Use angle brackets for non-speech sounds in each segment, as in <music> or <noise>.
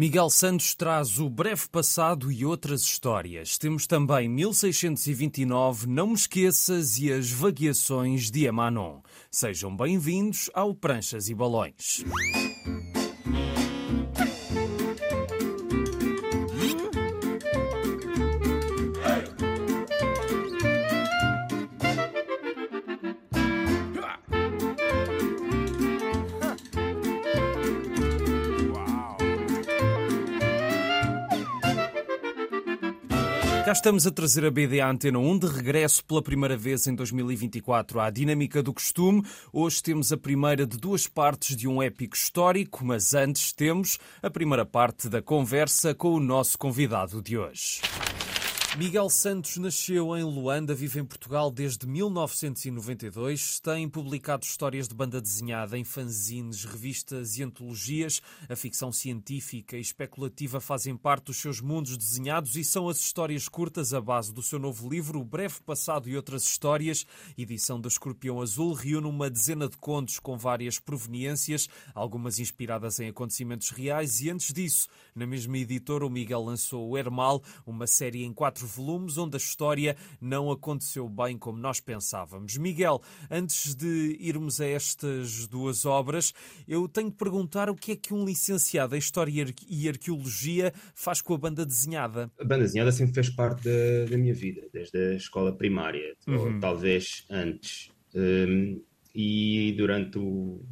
Miguel Santos traz o breve passado e outras histórias. Temos também 1629, Não Me Esqueças e as Vagueações de Amanon. Sejam bem-vindos ao Pranchas e Balões. Cá estamos a trazer a BD à Antena 1 de regresso pela primeira vez em 2024 à dinâmica do costume. Hoje temos a primeira de duas partes de um épico histórico, mas antes temos a primeira parte da conversa com o nosso convidado de hoje. Miguel Santos nasceu em Luanda, vive em Portugal desde 1992. Tem publicado histórias de banda desenhada em fanzines, revistas e antologias. A ficção científica e especulativa fazem parte dos seus mundos desenhados e são as histórias curtas a base do seu novo livro, O Breve Passado e Outras Histórias. Edição do Escorpião Azul reúne uma dezena de contos com várias proveniências, algumas inspiradas em acontecimentos reais. E antes disso, na mesma editora, o Miguel lançou o Hermal, uma série em quatro quatro volumes onde a história não aconteceu bem como nós pensávamos. Miguel, antes de irmos a estas duas obras, eu tenho de perguntar o que é que um licenciado em História e Arqueologia faz com a banda desenhada. A banda desenhada sempre fez parte da, da minha vida, desde a escola primária, uhum. ou talvez antes. Um, e durante o,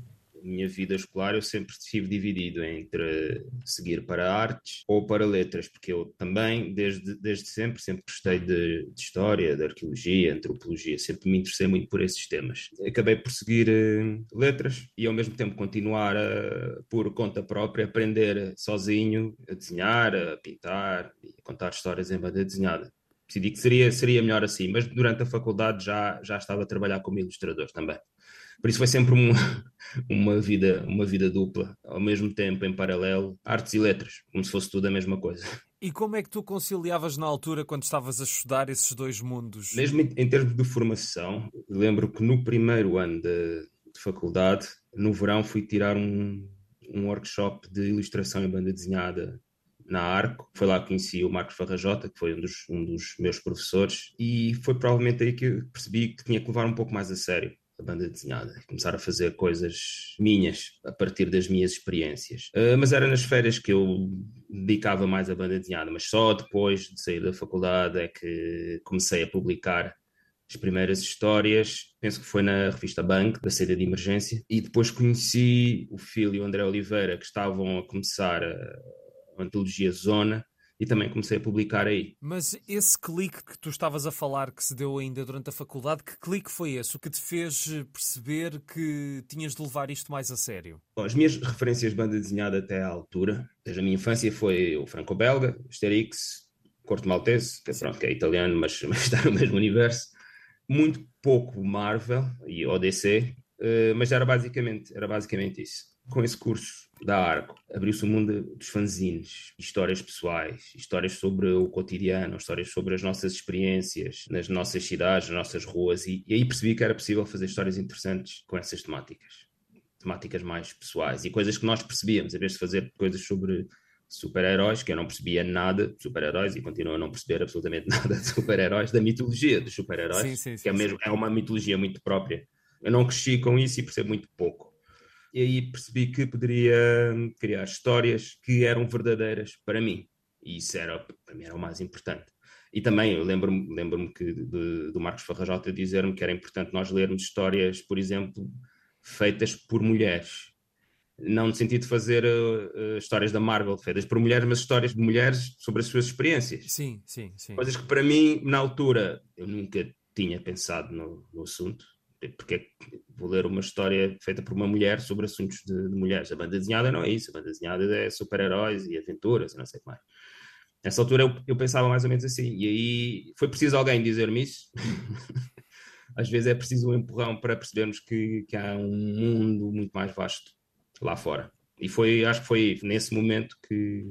minha vida escolar eu sempre estive dividido entre seguir para artes ou para letras, porque eu também, desde, desde sempre, sempre gostei de, de história, de arqueologia, antropologia, sempre me interessei muito por esses temas. Acabei por seguir uh, letras e ao mesmo tempo continuar a, por conta própria, aprender sozinho a desenhar, a pintar e a contar histórias em banda desenhada decidi que seria, seria melhor assim, mas durante a faculdade já, já estava a trabalhar como ilustrador também. Por isso foi sempre um, <laughs> uma, vida, uma vida dupla, ao mesmo tempo, em paralelo, artes e letras, como se fosse tudo a mesma coisa. E como é que tu conciliavas na altura, quando estavas a estudar esses dois mundos? Mesmo em termos de formação, lembro que no primeiro ano de, de faculdade, no verão, fui tirar um, um workshop de ilustração em banda desenhada na Arco. Foi lá que conheci o Marcos Farrajota, que foi um dos, um dos meus professores, e foi provavelmente aí que percebi que tinha que levar um pouco mais a sério a banda desenhada, começar a fazer coisas minhas a partir das minhas experiências. Uh, mas era nas férias que eu dedicava mais à banda desenhada, mas só depois de sair da faculdade é que comecei a publicar as primeiras histórias, penso que foi na revista Bank, da saída de emergência, e depois conheci o filho André Oliveira, que estavam a começar a, a antologia Zona, e também comecei a publicar aí. Mas esse clique que tu estavas a falar, que se deu ainda durante a faculdade, que clique foi esse? O que te fez perceber que tinhas de levar isto mais a sério? Bom, as minhas referências de banda desenhada até à altura, desde a minha infância, foi o franco-belga, Asterix, Corto Maltese, que, pronto, que é italiano, mas, <laughs> mas está no mesmo universo. Muito pouco Marvel e ODC, eh, mas era basicamente, era basicamente isso. Com esse curso da Arco, abriu-se o mundo dos fanzines, histórias pessoais, histórias sobre o cotidiano, histórias sobre as nossas experiências nas nossas cidades, nas nossas ruas, e, e aí percebi que era possível fazer histórias interessantes com essas temáticas. Temáticas mais pessoais e coisas que nós percebíamos, em vez de fazer coisas sobre super-heróis, que eu não percebia nada de super-heróis e continuo a não perceber absolutamente <laughs> nada de super-heróis, da mitologia dos super-heróis, que é, mesmo, é uma mitologia muito própria. Eu não cresci com isso e percebo muito pouco e aí percebi que poderia criar histórias que eram verdadeiras para mim. E isso era, para mim era o mais importante. E também eu lembro-me lembro que de, do Marcos Farrajota dizer-me que era importante nós lermos histórias, por exemplo, feitas por mulheres. Não no sentido de fazer uh, uh, histórias da Marvel feitas por mulheres, mas histórias de mulheres sobre as suas experiências. Sim, sim, sim. Coisas que para mim, na altura, eu nunca tinha pensado no, no assunto porque vou ler uma história feita por uma mulher sobre assuntos de, de, mulheres. A banda desenhada não é isso, a banda desenhada é super-heróis e aventuras e não sei o que mais. Nessa altura eu, eu, pensava mais ou menos assim, e aí foi preciso alguém dizer-me isso. <laughs> Às vezes é preciso um empurrão para percebermos que, que há um mundo muito mais vasto lá fora. E foi, acho que foi nesse momento que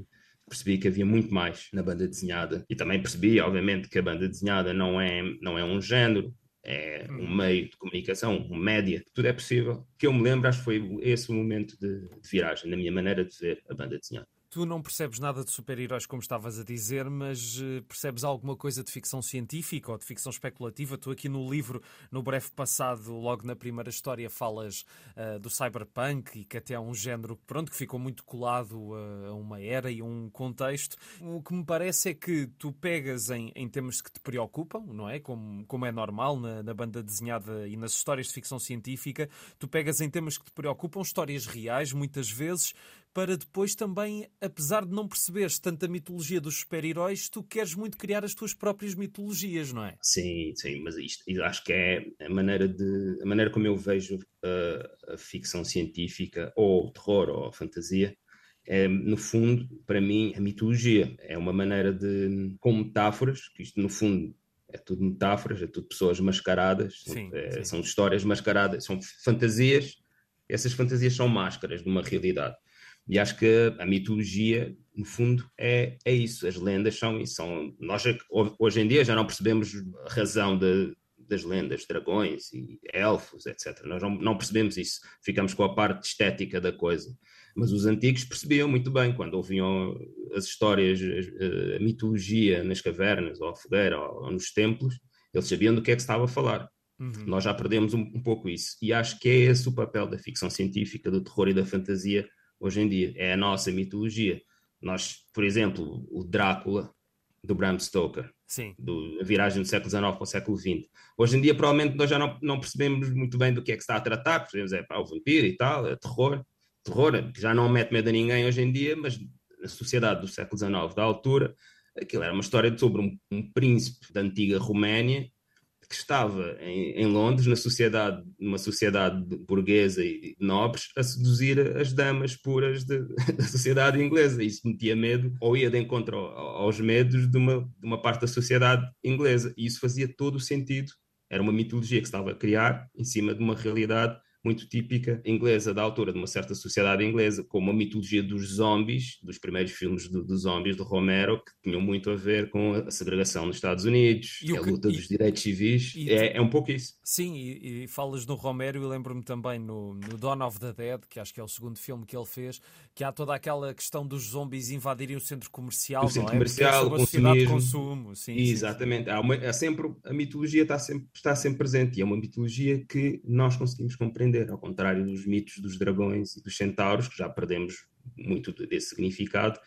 percebi que havia muito mais na banda desenhada. E também percebi, obviamente, que a banda desenhada não é, não é um género, é um hum. meio de comunicação, um média, tudo é possível. Que eu me lembro, acho que foi esse o momento de, de viragem, na minha maneira de ver a banda desenhada. Tu não percebes nada de super-heróis, como estavas a dizer, mas uh, percebes alguma coisa de ficção científica ou de ficção especulativa? Tu aqui no livro, no breve passado, logo na primeira história, falas uh, do cyberpunk e que até é um género pronto, que ficou muito colado a uma era e a um contexto. O que me parece é que tu pegas em, em temas que te preocupam, não é? Como, como é normal na, na banda desenhada e nas histórias de ficção científica, tu pegas em temas que te preocupam, histórias reais, muitas vezes, para depois também, apesar de não perceberes tanta mitologia dos super-heróis, tu queres muito criar as tuas próprias mitologias, não é? Sim, sim, mas isto acho que é a maneira de a maneira como eu vejo a, a ficção científica ou o terror ou a fantasia é, no fundo, para mim, a mitologia é uma maneira de, com metáforas, que isto no fundo é tudo metáforas, é tudo pessoas mascaradas, sim, é, sim. são histórias mascaradas, são fantasias, essas fantasias são máscaras de uma realidade. E acho que a mitologia, no fundo, é, é isso. As lendas são isso. São, nós, hoje em dia, já não percebemos a razão de, das lendas, dragões e elfos, etc. Nós não, não, percebemos isso. Ficamos com a parte estética da coisa. Mas os antigos percebiam muito bem quando ouviam as histórias, a mitologia nas cavernas, ou à fogueira, ou nos templos, eles sabiam do que é que estava a falar. Uhum. Nós já perdemos um, um pouco isso. E acho que é esse o papel da ficção científica, do terror e da fantasia hoje em dia. É a nossa mitologia. Nós, por exemplo, o Drácula do Bram Stoker, Sim. Do, a viragem do século XIX para o século XX. Hoje em dia, provavelmente, nós já não, não percebemos muito bem do que é que se está a tratar, percebemos é pá, o vampiro e tal, é terror. Terror que já não mete medo a ninguém hoje em dia, mas na sociedade do século XIX, da altura, aquilo era uma história sobre um, um príncipe da antiga Roménia que estava em, em, Londres, na sociedade, numa sociedade burguesa e nobres, a seduzir as damas puras de, <laughs> da sociedade inglesa. Isso metia medo, ou ia de encontro aos medos de uma, de uma parte da sociedade inglesa. E isso fazia todo o sentido. Era uma mitologia que se estava a criar em cima de uma realidade muito típica inglesa, da altura de uma certa sociedade inglesa, como a mitologia dos zombies, dos primeiros filmes dos do zombies de Romero, que tinham muito a ver com a segregação nos Estados Unidos, e a luta e, dos direitos civis. E, é, é, um pouco isso. Sim, e, e falas no Romero, e lembro-me também no, no Dawn of the Dead, que acho que é o segundo filme que ele fez, que há toda aquela questão dos zombies invadirem o centro comercial, o centro é? comercial, o consumismo. De consumo. Sim, Exatamente. Sim, sim. Há uma, há sempre, a mitologia está sempre, está sempre presente, e é uma mitologia que nós conseguimos compreender ao contrário dos mitos dos dragões e dos centauros, que já perdemos muito desse significado,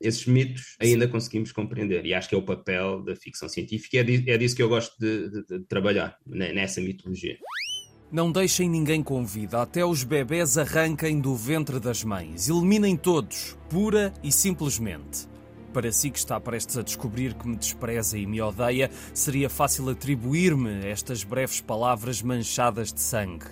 esses mitos ainda conseguimos compreender. E acho que é o papel da ficção científica, e é, disso que eu gosto de, de, de trabalhar, né, nessa mitologia. Não deixem ninguém com vida, até os bebés arranquem do ventre das mães. Eliminem todos, pura e simplesmente. Para si que está prestes a descobrir que me despreza e me odeia, seria fácil atribuir-me estas breves palavras manchadas de sangue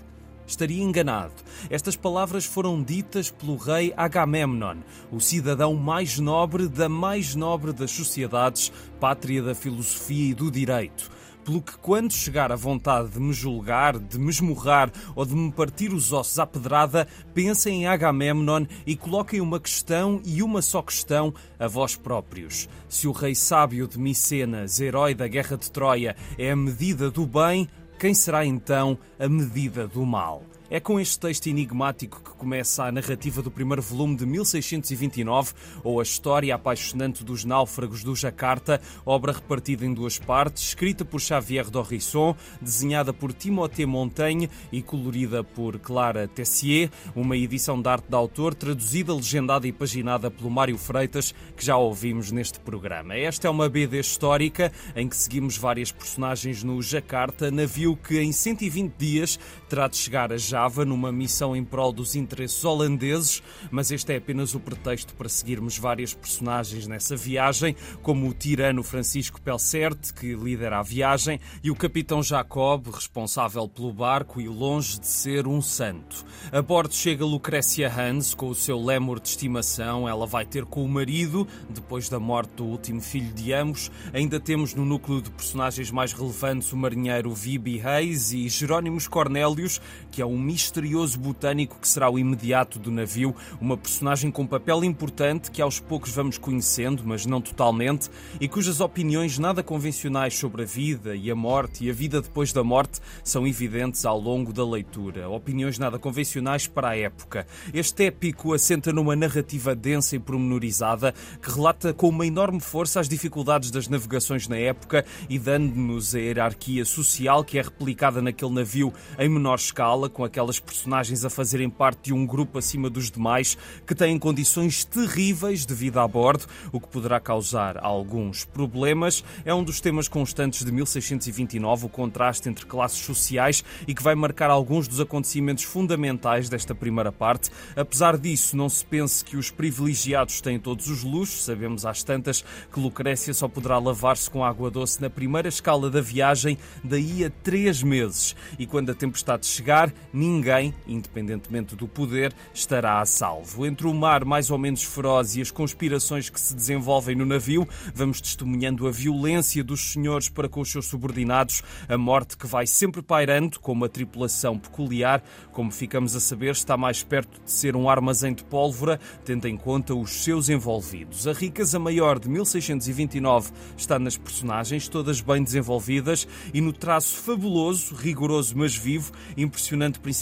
estaria enganado. Estas palavras foram ditas pelo rei Agamemnon, o cidadão mais nobre da mais nobre das sociedades, pátria da filosofia e do direito. Pelo que, quando chegar a vontade de me julgar, de me esmurrar ou de me partir os ossos à pedrada, pensem em Agamemnon e coloquem uma questão e uma só questão a vós próprios. Se o rei sábio de Micenas, herói da guerra de Troia, é a medida do bem, quem será então a medida do mal? É com este texto enigmático que começa a narrativa do primeiro volume de 1629, ou a história apaixonante dos náufragos do Jacarta, obra repartida em duas partes, escrita por Xavier Dorrisson, desenhada por Timothée Montaigne e colorida por Clara Tessier, uma edição de arte de autor, traduzida, legendada e paginada pelo Mário Freitas, que já ouvimos neste programa. Esta é uma BD histórica em que seguimos várias personagens no Jacarta, navio que em 120 dias terá de chegar a Java numa missão em prol dos interesses holandeses, mas este é apenas o pretexto para seguirmos várias personagens nessa viagem, como o tirano Francisco Pelcert, que lidera a viagem, e o capitão Jacob, responsável pelo barco e longe de ser um santo. A bordo chega Lucrécia Hans com o seu lémur de estimação. Ela vai ter com o marido, depois da morte do último filho de ambos. Ainda temos no núcleo de personagens mais relevantes o marinheiro Vibi Reis e Jerónimos Cornélios, que é um misterioso botânico que será o imediato do navio, uma personagem com papel importante que aos poucos vamos conhecendo, mas não totalmente, e cujas opiniões nada convencionais sobre a vida e a morte e a vida depois da morte são evidentes ao longo da leitura. Opiniões nada convencionais para a época. Este épico assenta numa narrativa densa e pormenorizada que relata com uma enorme força as dificuldades das navegações na época e dando-nos a hierarquia social que é replicada naquele navio em menor escala, com aquelas personagens a fazerem parte de um grupo acima dos demais que têm condições terríveis de vida a bordo, o que poderá causar alguns problemas. É um dos temas constantes de 1629, o contraste entre classes sociais e que vai marcar alguns dos acontecimentos fundamentais desta primeira parte. Apesar disso, não se pense que os privilegiados têm todos os luxos, sabemos às tantas que Lucrécia só poderá lavar-se com água doce na primeira escala da viagem, daí a três meses. E quando a tempestade chegar, ninguém, independentemente do poder, estará a salvo. Entre o mar mais ou menos feroz e as conspirações que se desenvolvem no navio, vamos testemunhando a violência dos senhores para com os seus subordinados, a morte que vai sempre pairando, com uma tripulação peculiar, como ficamos a saber, está mais perto de ser um armazém de pólvora, tendo em conta os seus envolvidos. A riqueza maior de 1629 está nas personagens, todas bem desenvolvidas, e no traço fabuloso, rigoroso mas vivo, impressionante principalmente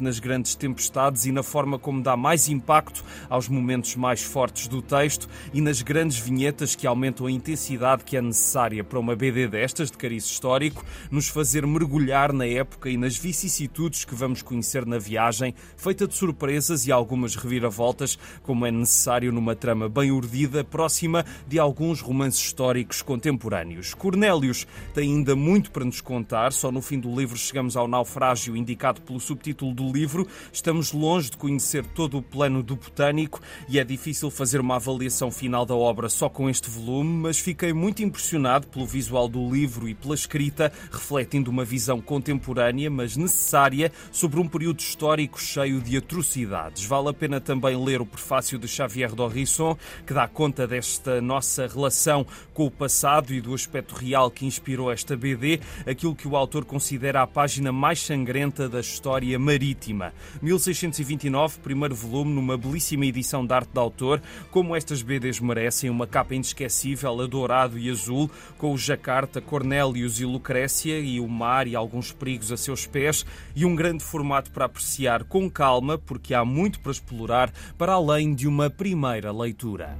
nas grandes tempestades e na forma como dá mais impacto aos momentos mais fortes do texto e nas grandes vinhetas que aumentam a intensidade que é necessária para uma BD destas, de cariz histórico, nos fazer mergulhar na época e nas vicissitudes que vamos conhecer na viagem, feita de surpresas e algumas reviravoltas, como é necessário numa trama bem urdida, próxima de alguns romances históricos contemporâneos. Cornélios tem ainda muito para nos contar, só no fim do livro chegamos ao naufrágio indicado pelo subtítulo do livro. Estamos longe de conhecer todo o plano do botânico e é difícil fazer uma avaliação final da obra só com este volume, mas fiquei muito impressionado pelo visual do livro e pela escrita, refletindo uma visão contemporânea, mas necessária, sobre um período histórico cheio de atrocidades. Vale a pena também ler o prefácio de Xavier Dorrisson, que dá conta desta nossa relação com o passado e do aspecto real que inspirou esta BD, aquilo que o autor considera a página mais sangrenta da história marítima. 1629, primeiro volume, numa belíssima edição de arte de autor, como estas BDs merecem, uma capa inesquecível, a dourado e azul, com o Jacarta, Cornélios e Lucrécia e o mar e alguns perigos a seus pés, e um grande formato para apreciar com calma, porque há muito para explorar para além de uma primeira leitura.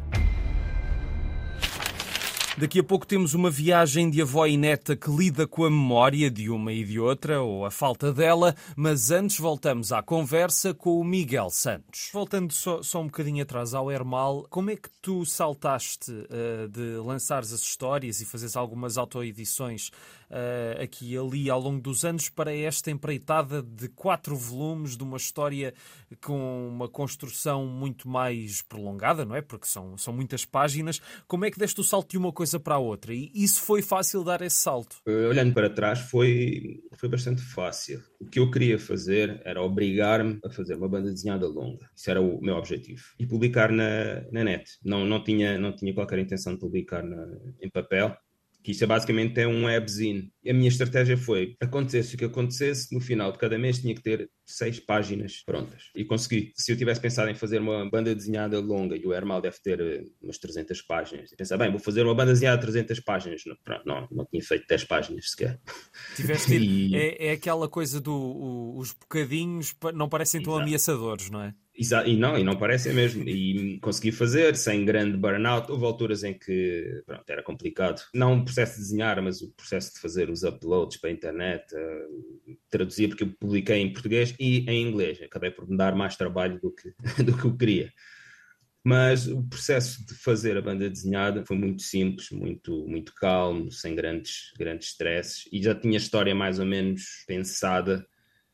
Daqui a pouco temos uma viagem de avó e neta que lida com a memória de uma e de outra, ou a falta dela, mas antes voltamos à conversa com o Miguel Santos. Voltando só, só um bocadinho atrás ao Hermal, como é que tu saltaste uh, de lançares as histórias e fazeres algumas autoedições uh, aqui e ali ao longo dos anos para esta empreitada de quatro volumes de uma história com uma construção muito mais prolongada, não é? Porque são, são muitas páginas. Como é que deste o salto de uma coisa para a outra? E isso foi fácil dar esse salto? Uh, olhando para trás, foi, foi bastante fácil. O que eu queria fazer era obrigar-me a fazer uma banda desenhada longa. Isso era o meu objetivo. E publicar na, na net. Não, não, tinha, não tinha qualquer intenção de publicar na, em papel que isto é basicamente é um webzine. A minha estratégia foi, acontecesse o que acontecesse, no final de cada mês tinha que ter seis páginas prontas. E consegui. Se eu tivesse pensado em fazer uma banda desenhada longa, e o Hermal deve ter eh, umas 300 páginas, e pensar, bem, vou fazer uma banda desenhada de 300 páginas. Não, pronto, não, não tinha feito 10 páginas sequer. <laughs> Tiveste e... é, é aquela coisa do o, os bocadinhos não parecem tão Exato. ameaçadores, não é? E não, e não parecem mesmo. E consegui fazer sem grande burnout. Houve alturas em que pronto, era complicado. Não o processo de desenhar, mas o processo de fazer os uploads para a internet, uh, traduzir, porque eu publiquei em português e em inglês. Acabei por me dar mais trabalho do que, <laughs> do que eu queria. Mas o processo de fazer a banda desenhada foi muito simples, muito, muito calmo, sem grandes, grandes stresses. E já tinha a história mais ou menos pensada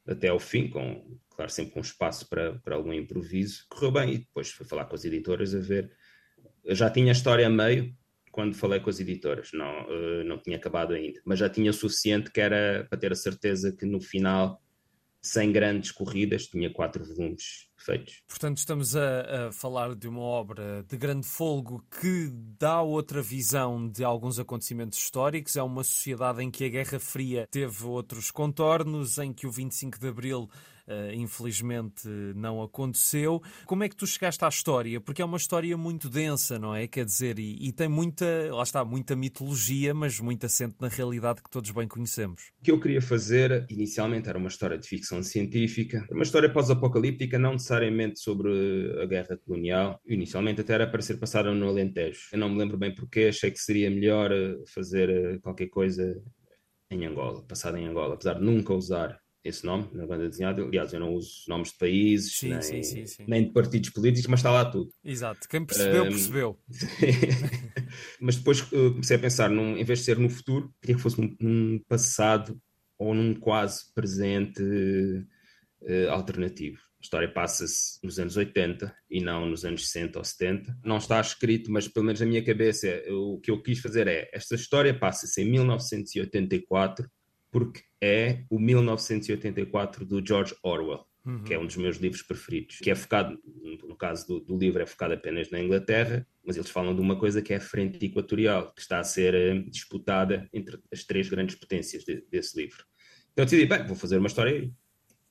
até ao fim, com claro, sempre com espaço para, para algum improviso. Correu bem e depois fui falar com as editoras a ver. Eu já tinha a história a meio quando falei com as editoras, não, uh, não tinha acabado ainda, mas já tinha o suficiente que era para ter a certeza que no final, sem grandes corridas, tinha quatro volumes feitos. Portanto, estamos a, a, falar de uma obra de grande folgo que dá outra visão de alguns acontecimentos históricos. É uma sociedade em que a Guerra Fria teve outros contornos, em que o 25 de Abril infelizmente não aconteceu. Como é que tu chegaste à história? Porque é uma história muito densa, não é? Quer dizer, e, e tem muita, lá está, muita mitologia, mas muito assente na realidade que todos bem conhecemos. O que eu queria fazer inicialmente era uma história de ficção científica, uma história pós-apocalíptica, não necessariamente sobre a guerra colonial. Inicialmente até era para ser passada no Alentejo. Eu não me lembro bem porque, achei que seria melhor eh, fazer eh, qualquer coisa em Angola, passada em Angola, apesar de nunca usar esse nome na banda desenhada. Aliás, eu não uso nomes de países, sim, nem, sim, sim, nem, de partidos políticos, mas está lá tudo. Exato, quem percebeu, um, percebeu. <laughs> mas depois uh, comecei a pensar, num, em vez de ser no futuro, queria que fosse num, num passado ou num quase presente uh, alternativo. A história passa-se nos anos 80 e não nos anos 60 ou 70. Não está escrito, mas pelo menos na minha cabeça, o que eu quis fazer é: esta história passa-se em 1984 porque é o 1984 do George Orwell, uhum. que é um dos meus livros preferidos, que é focado, no caso do, do, livro, é focado apenas na Inglaterra, mas eles falam de uma coisa que é a frente equatorial, que está a ser uh, disputada entre as três grandes potências de, desse livro. Então eu decidi, bem, vou fazer uma história aí.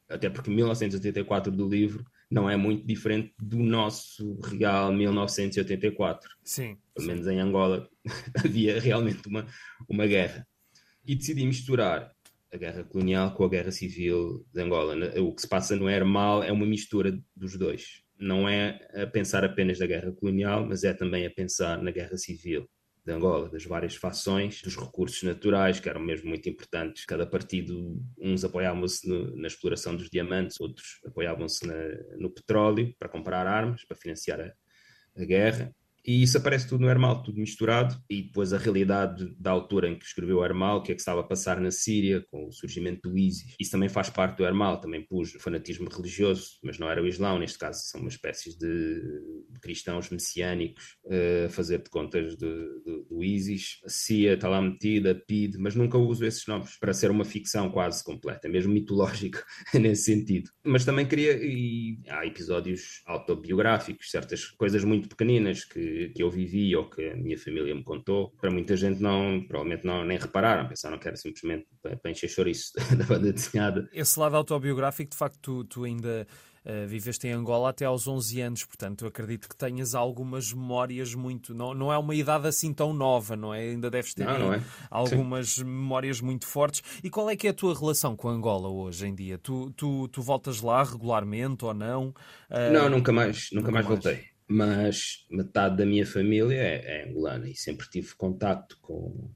Até porque 1984 do livro não é muito diferente do nosso real 1984. Sim. Pelo menos em Angola <laughs> havia realmente uma, uma guerra e decidi misturar a guerra colonial com a guerra civil de Angola. O que se passa no Hermal é uma mistura dos dois. Não é a pensar apenas da guerra colonial, mas é também a pensar na guerra civil de Angola, das várias fações, dos recursos naturais, que eram mesmo muito importantes. Cada partido, uns apoiavam-se na exploração dos diamantes, outros apoiavam-se no petróleo para comprar armas, para financiar a, a guerra. E isso aparece tudo no Hermal, tudo misturado, e depois a realidade da altura em que escreveu o Hermal, o que é que estava a passar na Síria, com o surgimento do ISIS. Isso também faz parte do Hermal, também pus o fanatismo religioso, mas não era o Islão, neste caso são uma espécie de, cristãos messiânicos eh, a fazer de contas de, de, do ISIS. A CIA está lá metida, PID, mas nunca uso esses nomes para ser uma ficção quase completa, mesmo mitológico <laughs> nesse sentido. Mas também queria, e há episódios autobiográficos, certas coisas muito pequeninas que que, eu vivi ou que a minha família me contou, para muita gente não, provavelmente não, nem repararam, pensaram que era simplesmente para, para encher chouriço <laughs> da banda desenhada. Esse lado autobiográfico, de facto, tu, tu ainda Uh, viveste em Angola até aos 11 anos, portanto, acredito que tenhas algumas memórias muito. Não, não é uma idade assim tão nova, não é? Ainda deves ter não, não é. algumas Sim. memórias muito fortes. E qual é que é a tua relação com Angola hoje em dia? Tu, tu, tu voltas lá regularmente ou não? Uh, não, nunca mais, nunca, nunca mais, mais voltei mas metade da minha família é, é angolana e sempre tive contacto com.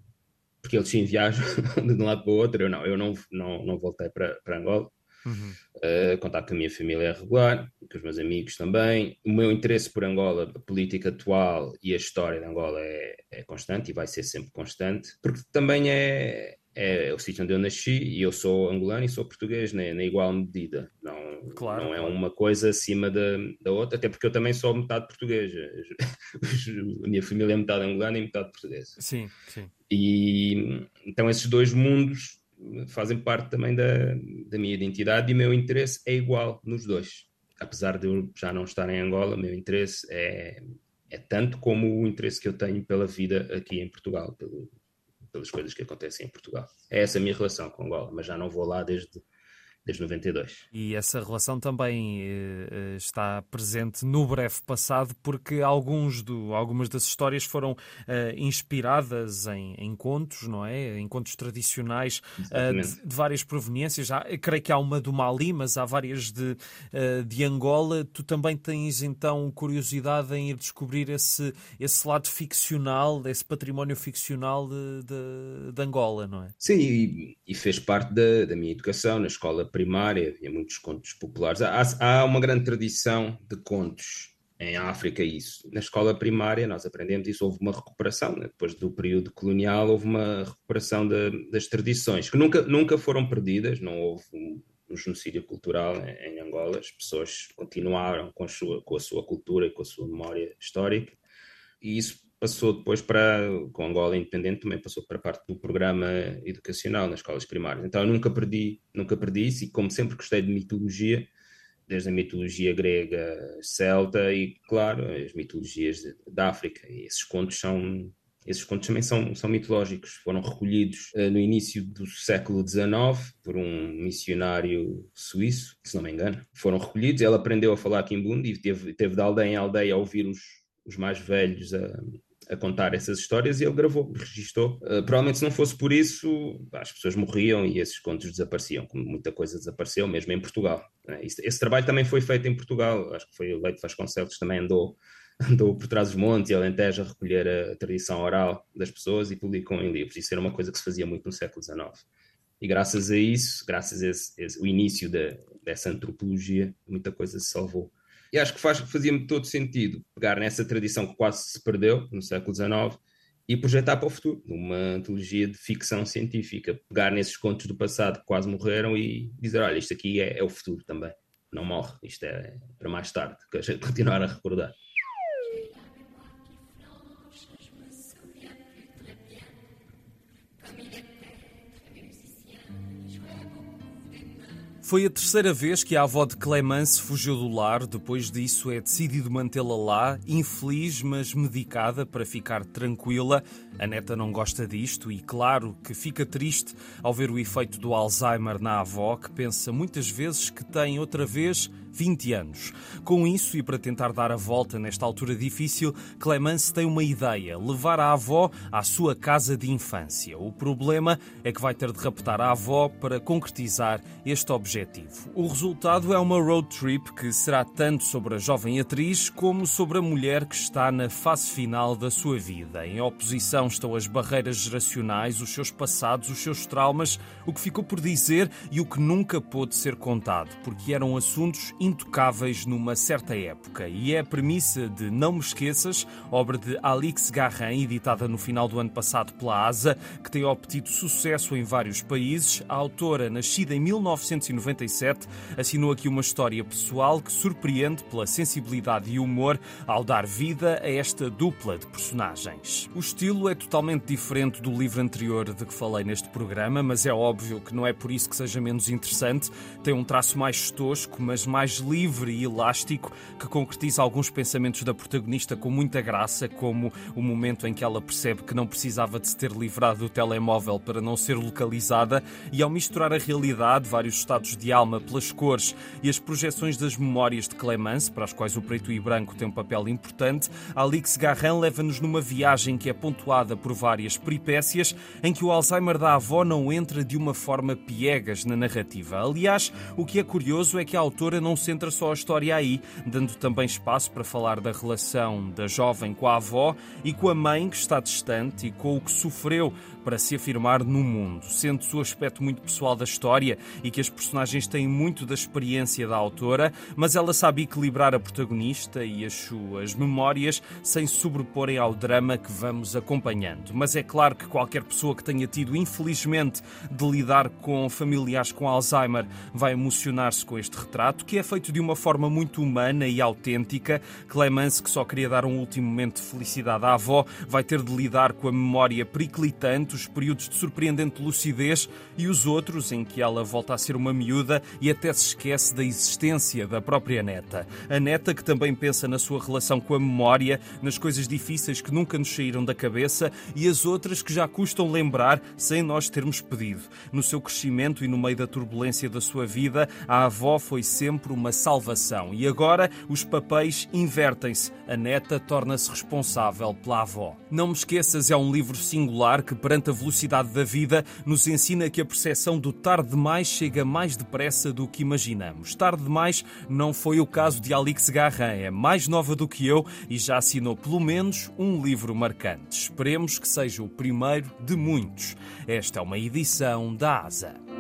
Porque eles sim viajam <laughs> de um lado para o outro, eu não, eu não, não, não voltei para, para Angola. Uhum. Uh, contato com a minha família é regular, com os meus amigos também. O meu interesse por Angola, a política atual e a história de Angola é, é constante e vai ser sempre constante, porque também é, é o sítio onde eu nasci e eu sou angolano e sou português na, na igual medida. Não, claro, não é claro. uma coisa acima da, da outra, até porque eu também sou metade português. <laughs> a minha família é metade angolana e metade portuguesa. Sim, sim. E então esses dois mundos fazem parte também da, da minha identidade e o meu interesse é igual nos dois. Apesar de eu já não estar em Angola, o meu interesse é, é tanto como o interesse que eu tenho pela vida aqui em Portugal, pelo, pelas coisas que acontecem em Portugal. É essa a minha relação com Angola, mas já não vou lá desde desde 92. E essa relação também eh, está presente no breve passado, porque alguns do, algumas das histórias foram eh, inspiradas em, em, contos, não é? Em contos tradicionais eh, de, de, várias proveniências. Há, creio que há uma do Mali, mas há várias de, eh, de Angola. Tu também tens então curiosidade em ir descobrir esse, esse lado ficcional, esse património ficcional de, de, de Angola, não é? Sim, e, e fez parte da, da minha educação na escola primária, havia muitos contos populares. Há, há uma grande tradição de contos em África, isso. Na escola primária nós aprendemos isso, houve uma recuperação, né? depois do período colonial houve uma recuperação de, das tradições, que nunca, nunca foram perdidas, não houve um, um genocídio cultural em, em, Angola, as pessoas continuaram com a, sua, com a sua cultura e com a sua memória histórica, e isso passou depois para, com Angola Independente, também passou para parte do programa educacional nas escolas primárias. Então eu nunca perdi, nunca perdi isso e como sempre gostei de mitologia, desde a mitologia grega, celta e, claro, as mitologias da África. E esses contos são, Esses contos também são, são mitológicos, foram recolhidos uh, no início do século XIX por um missionário suíço, se não me engano. Foram recolhidos, ele aprendeu a falar Kimbundi e teve, teve de aldeia em aldeia a ouvir os, os mais velhos a, a contar essas histórias e ele gravou, registou. Uh, provavelmente se não fosse por isso, as pessoas morriam e esses contos desapareciam, como muita coisa desapareceu, mesmo em Portugal. Né? Esse, esse, trabalho também foi feito em Portugal, acho que foi o Leite Vasconcelos também andou, <laughs> andou por trás dos montes e Alentejo a recolher a, a tradição oral das pessoas e publicou em livros. Isso era uma coisa que se fazia muito no século XIX. E graças a isso, graças a esse, esse, o início de, dessa antropologia, muita coisa se salvou. E acho que faz, fazia-me todo sentido pegar nessa tradição que quase se perdeu no século XIX e projetar para o futuro, numa antologia de ficção científica. Pegar nesses contos do passado que quase morreram e dizer: olha, isto aqui é, é o futuro também. Não morre, isto é para mais tarde, que a gente <laughs> continuar a recordar. Foi a terceira vez que a avó de Clemence fugiu do lar. Depois disso, é decidido mantê-la lá, infeliz, mas medicada para ficar tranquila. A neta não gosta disto e, claro, que fica triste ao ver o efeito do Alzheimer na avó, que pensa muitas vezes que tem outra vez 20 anos. Com isso, e para tentar dar a volta nesta altura difícil, Clemence tem uma ideia: levar a avó à sua casa de infância. O problema é que vai ter de raptar a avó para concretizar este objetivo. O resultado é uma road trip que será tanto sobre a jovem atriz como sobre a mulher que está na fase final da sua vida. Em oposição estão as barreiras geracionais, os seus passados, os seus traumas, o que ficou por dizer e o que nunca pôde ser contado, porque eram assuntos intocáveis numa certa época. E é a premissa de Não Me Esqueças, obra de Alix Garrin, editada no final do ano passado pela ASA, que tem obtido sucesso em vários países. A autora, nascida em 1997, assinou aqui uma história pessoal que surpreende pela sensibilidade e humor ao dar vida a esta dupla de personagens. O estilo é totalmente diferente do livro anterior de que falei neste programa, mas é óbvio que não é por isso que seja menos interessante. Tem um traço mais tosco, mas mais mais livre e elástico que concretiza alguns pensamentos da protagonista com muita graça, como o momento em que ela percebe que não precisava de se ter livrado do telemóvel para não ser localizada, e ao misturar a realidade, vários estados de alma pelas cores e as projeções das memórias de Clemence, para as quais o preto e branco tem um papel importante, Alix Garran leva-nos numa viagem que é pontuada por várias peripécias, em que o Alzheimer da avó não entra de uma forma piegas na narrativa. Aliás, o que é curioso é que a autora não centra só a história aí, dando também espaço para falar da relação da jovem com a avó e com a mãe que está distante e com o que sofreu para se afirmar no mundo. Sente-se o aspecto muito pessoal da história e que as personagens têm muito da experiência da autora, mas ela sabe equilibrar a protagonista e as suas memórias sem se sobreporem ao drama que vamos acompanhando. Mas é claro que qualquer pessoa que tenha tido, infelizmente, de lidar com familiares com Alzheimer vai emocionar-se com este retrato, que é feito de uma forma muito humana e autêntica. Clemence, que só queria dar um último momento de felicidade à avó, vai ter de lidar com a memória periclitante os períodos de surpreendente lucidez e os outros em que ela volta a ser uma miúda e até se esquece da existência da própria neta. A neta que também pensa na sua relação com a memória, nas coisas difíceis que nunca nos saíram da cabeça e as outras que já custam lembrar sem nós termos pedido. No seu crescimento e no meio da turbulência da sua vida, a avó foi sempre uma salvação e agora os papéis invertem-se. A neta torna-se responsável pela avó. Não me esqueças, é um livro singular que, perante a velocidade da vida, nos ensina que a percepção do tarde demais chega mais depressa do que imaginamos. Tarde demais não foi o caso de Alix Garrin, é mais nova do que eu e já assinou pelo menos um livro marcante. Esperemos que seja o primeiro de muitos. Esta é uma edição da ASA.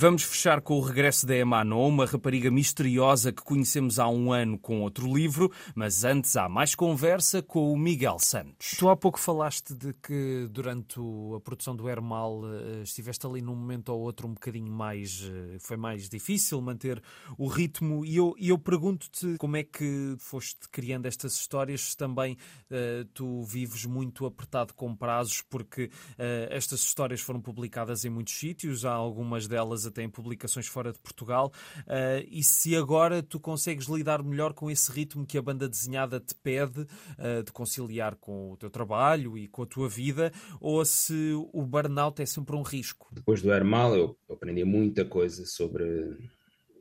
Vamos fechar com o regresso da Emanon, uma rapariga misteriosa que conhecemos há um ano com outro livro, mas antes há mais conversa com o Miguel Santos. Tu há pouco falaste de que durante a produção do Hermal eh, estiveste ali num momento ou outro um bocadinho mais. Eh, foi mais difícil manter o ritmo, e eu, eu pergunto-te como é que foste criando estas histórias, se também uh, tu vives muito apertado com prazos, porque uh, estas histórias foram publicadas em muitos sítios, há algumas delas até em publicações fora de Portugal. Uh, e se agora tu consegues lidar melhor com esse ritmo que a banda desenhada te pede uh, de conciliar com o teu trabalho e com a tua vida, ou se o burnout é sempre um risco? Depois do Hermal, eu aprendi muita coisa sobre,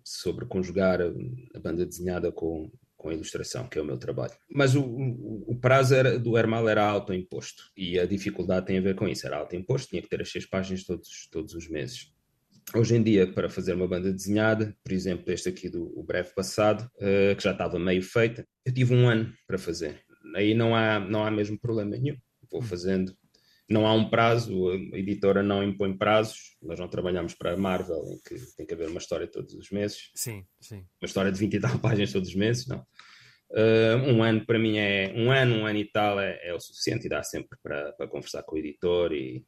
sobre conjugar a, banda desenhada com, com a ilustração, que é o meu trabalho. Mas o, o, o prazo era, do Hermal era autoimposto e a dificuldade tem a ver com isso. Era autoimposto, tinha que ter as seis páginas todos, todos os meses. Hoje em dia, para fazer uma banda desenhada, por exemplo, este aqui do breve passado, uh, que já estava meio feita, eu tive um ano para fazer. Aí não há, não há mesmo problema nenhum. Vou fazendo. Não há um prazo, a editora não impõe prazos. Nós não trabalhamos para a Marvel, em que tem que haver uma história todos os meses. Sim, sim. Uma história de 20 e tal <laughs> páginas todos os meses, não. Uh, um ano para mim é um ano, um ano e tal é, é o suficiente e dá sempre para, para conversar com o editor e,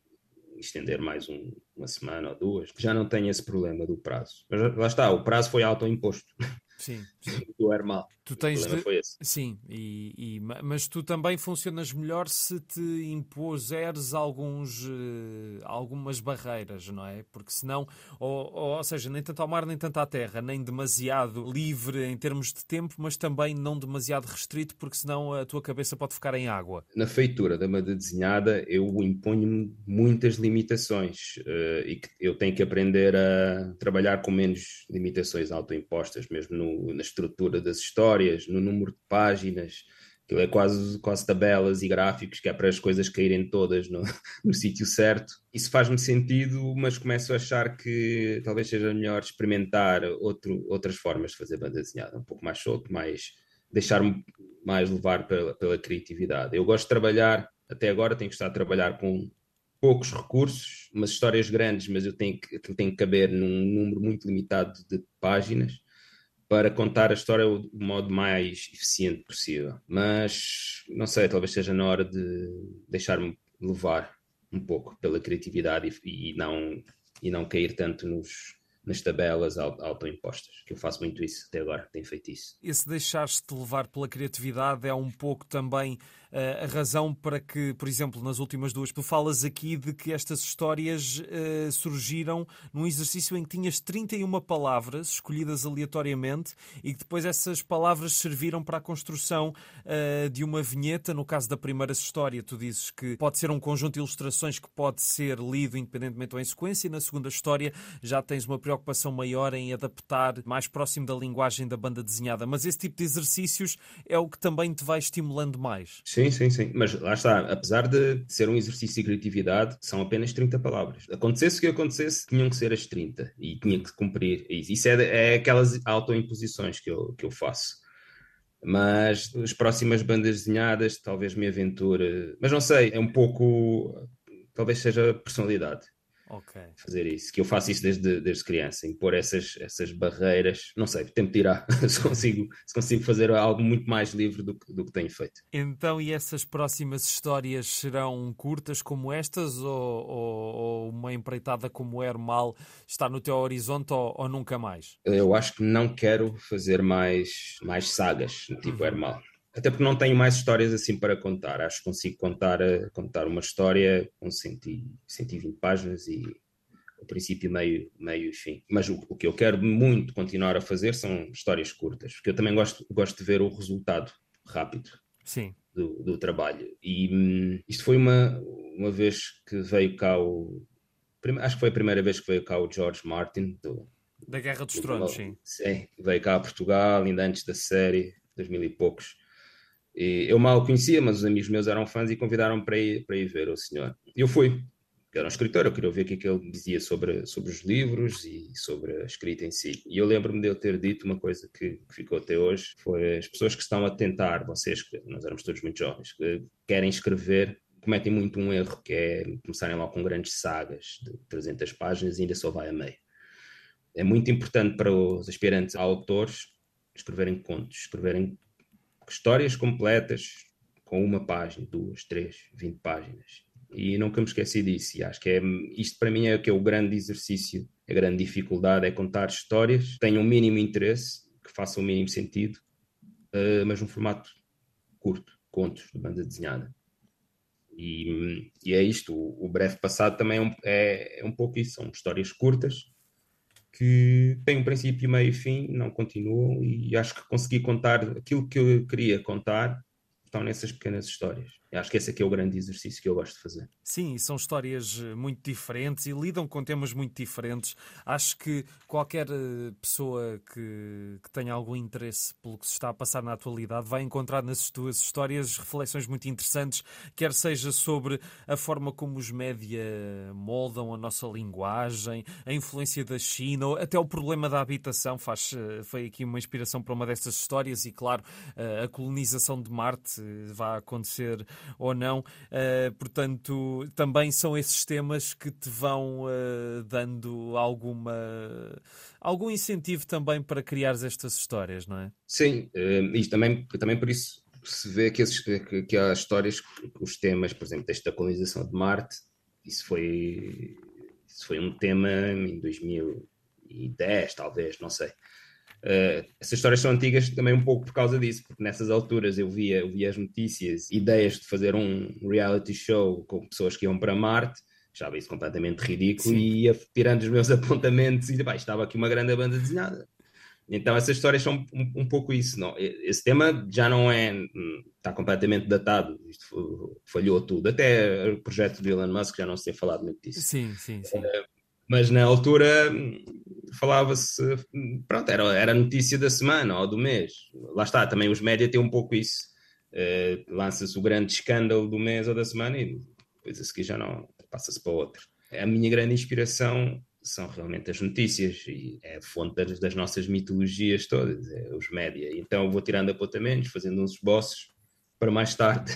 estender mais um, uma semana ou duas, já não tenho esse problema do prazo. Mas lá está, o prazo foi autoimposto. Sim, <laughs> sim. do Hermal. Tu tens de... Sim, e, e, mas tu também funcionas melhor se te impuseres alguns, uh, algumas barreiras, não é? Porque senão, ou, ou, ou, seja, nem tanto ao mar nem tanto à terra, nem demasiado livre em termos de tempo, mas também não demasiado restrito, porque senão a tua cabeça pode ficar em água. Na feitura da banda desenhada, eu imponho muitas limitações uh, e que eu tenho que aprender a trabalhar com menos limitações autoimpostas, mesmo no, na estrutura das histórias histórias, no número de páginas, aquilo é quase, quase tabelas e gráficos, que é para as coisas caírem todas no, <laughs> no sítio certo. Isso faz-me sentido, mas começo a achar que talvez seja melhor experimentar outro, outras formas de fazer banda desenhada, um pouco mais solto, mais deixar-me mais levar pela, pela criatividade. Eu gosto de trabalhar, até agora tenho gostado de trabalhar com poucos recursos, umas histórias grandes, mas eu tenho que, tenho que caber num número muito limitado de páginas para contar a história do modo mais eficiente possível. Mas não sei, talvez seja na hora de deixar-me levar um pouco pela criatividade e, e, não, e não cair tanto nos, nas tabelas autoimpostas, que eu faço muito isso até agora, tenho feito isso. Esse deixar-se-te levar pela criatividade é um pouco também a razão para que, por exemplo, nas últimas duas, tu falas aqui de que estas histórias uh, surgiram num exercício em que tinhas 31 palavras escolhidas aleatoriamente e que depois essas palavras serviram para a construção uh, de uma vinheta. No caso da primeira história, tu dizes que pode ser um conjunto de ilustrações que pode ser lido independentemente ou em sequência, e na segunda história já tens uma preocupação maior em adaptar mais próximo da linguagem da banda desenhada. Mas esse tipo de exercícios é o que também te vai estimulando mais. Sim Sim, sim, sim. Mas lá está, apesar de ser um exercício de criatividade, são apenas 30 palavras. Acontecesse o que acontecesse, tinham que ser as 30 e tinha que cumprir isso. É, é aquelas autoimposições que eu, que eu faço. Mas as próximas bandas desenhadas, talvez me aventure. Mas não sei, é um pouco. Talvez seja personalidade okay. fazer isso. Que eu faço isso desde, desde criança, impor essas, essas barreiras. Não sei, tempo dirá <laughs> se consigo, se consigo fazer algo muito mais livre do, do que tenho feito. Então, e essas próximas histórias serão curtas como estas ou, ou, ou uma empreitada como Hermal está no teu horizonte ou, ou, nunca mais? Eu acho que não quero fazer mais, mais sagas, tipo uhum. Hermal. Até porque não tenho mais histórias assim para contar. Acho que consigo contar, eh, contar uma história com 120 páginas e o princípio, meio, meio e fim. Mas o, o, que eu quero muito continuar a fazer são histórias curtas, porque eu também gosto, gosto de ver o resultado rápido Sim. Do, do trabalho. E hum, isto foi uma, uma vez que veio cá o. Acho que foi a primeira vez que veio cá o George Martin. Do, da Guerra dos Tronos, sim. Sim, veio cá a Portugal, ainda antes da série, 2000 e poucos. E eu mal o conhecia, mas os amigos meus eram fãs e convidaram para ir, para ir ver o senhor. Eu fui. Eu era um escritor, eu queria ver o que, é que ele dizia sobre, sobre os livros e sobre a escrita em si. E eu lembro-me de ele ter dito uma coisa que, que, ficou até hoje: foi as pessoas que estão a tentar, vocês, nós éramos todos muito jovens, que querem escrever, cometem muito um erro, que é começarem logo com grandes sagas de 300 páginas e ainda só vai a meio. É muito importante para os aspirantes a autores escreverem contos, escreverem histórias completas com uma página, duas, três, vinte páginas. E nunca me esqueci disso. E acho que é, isto para mim é que é o grande exercício, a grande dificuldade é contar histórias que tenham o mínimo interesse, que façam o mínimo sentido, uh, mas num formato curto, contos de banda desenhada. E, e é isto, o, o, breve passado também é um, é, é um pouco isso, são histórias curtas, que têm um princípio, meio e fim, não continuam, e acho que consegui contar aquilo que eu queria contar, estão nessas pequenas histórias. Eu acho que esse aqui é o grande exercício que eu gosto de fazer. Sim, são histórias eh, muito diferentes e lidam com temas muito diferentes. Acho que qualquer eh, pessoa que, que tenha algum interesse pelo que se está a passar na atualidade vai encontrar nas tuas histórias reflexões muito interessantes, quer seja sobre a forma como os média moldam a nossa linguagem, a influência da China, até o problema da habitação faz, eh, foi aqui uma inspiração para uma destas histórias e, claro, a colonização de Marte vai acontecer ou não. Uh, portanto, também são esses temas que te vão uh, dando alguma, algum incentivo também para criar estas histórias, não é? Sim, uh, e também, também por isso se vê que, esses, que, que há histórias, os temas, por exemplo, desta colonização de Marte, isso foi, isso foi um tema em 2010, talvez, não sei. Uh, essas histórias são antigas também um pouco por causa disso, porque nessas alturas eu via, eu via as notícias, ideias de fazer um reality show com pessoas que iam para Marte, achava isso completamente ridículo Sim. e ia tirando os meus <laughs> apontamentos e pá, estava aqui uma grande banda desenhada. Então essas histórias são um, um, pouco isso. Não? Esse tema já não é. está completamente datado. Isto falhou tudo. Até o projeto de Elon Musk já não se tem falado muito disso. Sim, sim, sim. Uh, mas na altura falava-se, pronto, era, era notícia da semana ou do mês. Lá está, também os média têm um pouco isso. Uh, Lança-se o grande escândalo do mês ou da semana e depois a seguir já não, passa-se para outro. A minha grande inspiração são realmente as notícias e é a fonte das, das nossas mitologias todas, é os média. Então vou tirando apontamentos, fazendo uns esboços para mais tarde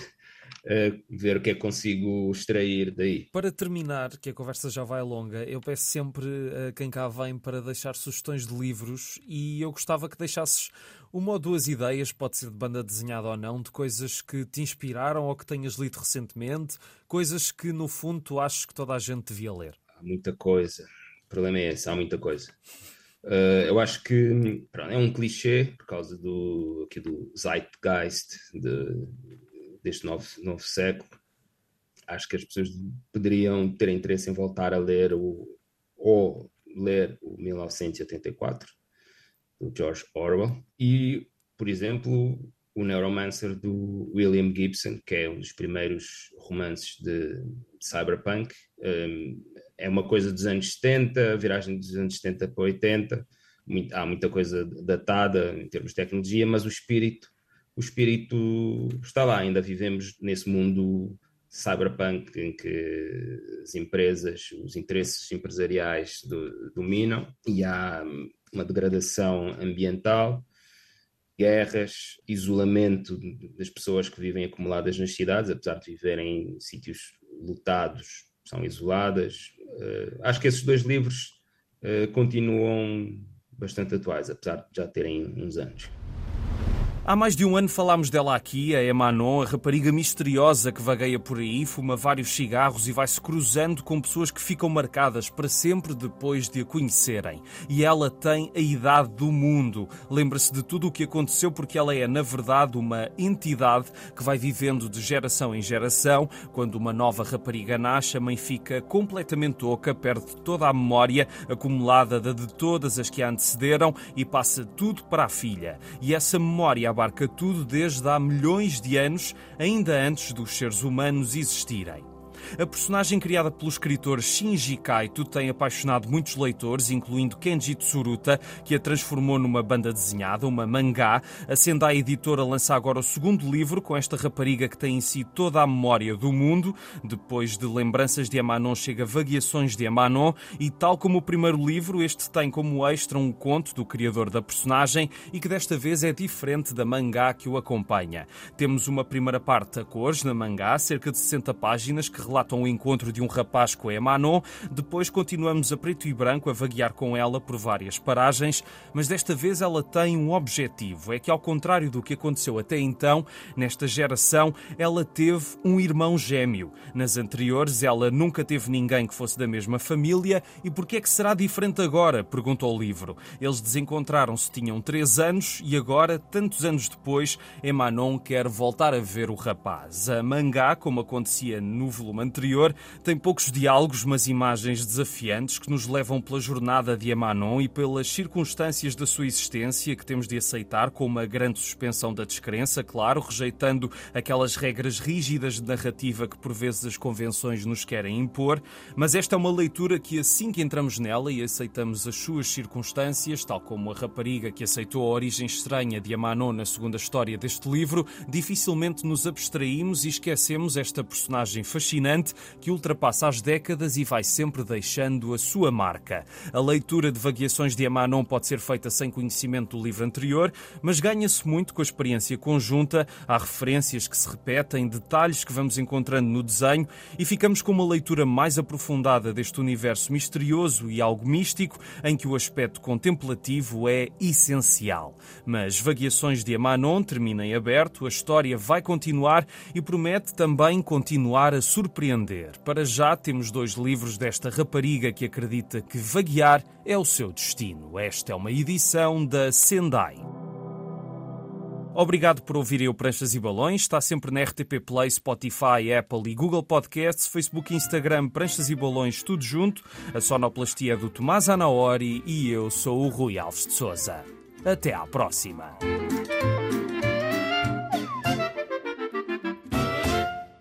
uh, ver o que é que consigo extrair daí. Para terminar, que a conversa já vai longa, eu peço sempre a quem cá vem para deixar sugestões de livros e eu gostava que deixasses uma ou duas ideias, pode ser de banda desenhada ou não, de coisas que te inspiraram ou que tenhas lido recentemente, coisas que no fundo tu achas que toda a gente devia ler. Há muita coisa. O problema é esse, há muita coisa. Uh, eu acho que pronto, é um clichê por causa do, aqui do zeitgeist de, deste novo, novo século, acho que as pessoas poderiam ter interesse em voltar a ler o, ou ler o 1984 do George Orwell e, por exemplo, o Neuromancer do William Gibson, que é um dos primeiros romances de cyberpunk. Um, é uma coisa dos anos 70, viragem dos anos 70 para 80. Muito, há muita coisa datada em termos de tecnologia, mas o espírito o espírito está lá, ainda vivemos nesse mundo cyberpunk em que as empresas, os interesses empresariais do, dominam e há uma degradação ambiental, guerras, isolamento das pessoas que vivem acumuladas nas cidades, apesar de viverem em sítios lotados, são isoladas. Uh, acho que esses dois livros uh, continuam bastante atuais, apesar de já terem uns anos. Há mais de um ano falámos dela aqui, a Emanon, a rapariga misteriosa que vagueia por aí, fuma vários cigarros e vai-se cruzando com pessoas que ficam marcadas para sempre depois de a conhecerem. E ela tem a idade do mundo. Lembra-se de tudo o que aconteceu porque ela é, na verdade, uma entidade que vai vivendo de geração em geração. Quando uma nova rapariga nasce, a mãe fica completamente oca, perde toda a memória acumulada de todas as que a antecederam e passa tudo para a filha. E essa memória abarca tudo desde há milhões de anos, ainda antes dos seres humanos existirem. A personagem criada pelo escritor Shinji Kaito tem apaixonado muitos leitores, incluindo Kenji Tsuruta, que a transformou numa banda desenhada, uma mangá. A Sendai Editora lança agora o segundo livro com esta rapariga que tem em si toda a memória do mundo. Depois de Lembranças de Emanon chega Vagueações de Emanon e, tal como o primeiro livro, este tem como extra um conto do criador da personagem e que desta vez é diferente da mangá que o acompanha. Temos uma primeira parte a cores na mangá, cerca de 60 páginas, que relatam o encontro de um rapaz com a Emanon. Depois continuamos a preto e branco a vaguear com ela por várias paragens, mas desta vez ela tem um objetivo. É que, ao contrário do que aconteceu até então, nesta geração, ela teve um irmão gêmeo. Nas anteriores, ela nunca teve ninguém que fosse da mesma família. E por que é que será diferente agora? perguntou o livro. Eles desencontraram-se, tinham três anos e agora, tantos anos depois, Emanon quer voltar a ver o rapaz. A mangá, como acontecia no volume anterior, tem poucos diálogos, mas imagens desafiantes que nos levam pela jornada de Amanon e pelas circunstâncias da sua existência que temos de aceitar com uma grande suspensão da descrença, claro, rejeitando aquelas regras rígidas de narrativa que por vezes as convenções nos querem impor, mas esta é uma leitura que assim que entramos nela e aceitamos as suas circunstâncias, tal como a rapariga que aceitou a origem estranha de Amanon na segunda história deste livro, dificilmente nos abstraímos e esquecemos esta personagem fascinante que ultrapassa as décadas e vai sempre deixando a sua marca. A leitura de Vagueações de Amanon pode ser feita sem conhecimento do livro anterior, mas ganha-se muito com a experiência conjunta. Há referências que se repetem, detalhes que vamos encontrando no desenho e ficamos com uma leitura mais aprofundada deste universo misterioso e algo místico, em que o aspecto contemplativo é essencial. Mas Vagueações de Amanon termina em aberto, a história vai continuar e promete também continuar a Para já temos dois livros desta rapariga que acredita que vaguear é o seu destino. Esta é uma edição da Sendai. Obrigado por ouvirem o Pranchas e Balões. Está sempre na RTP Play, Spotify, Apple e Google Podcasts, Facebook e Instagram, Pranchas e Balões, tudo junto. A sonoplastia é do Tomás Anaori e eu sou o Rui Alves de Souza. Até à próxima.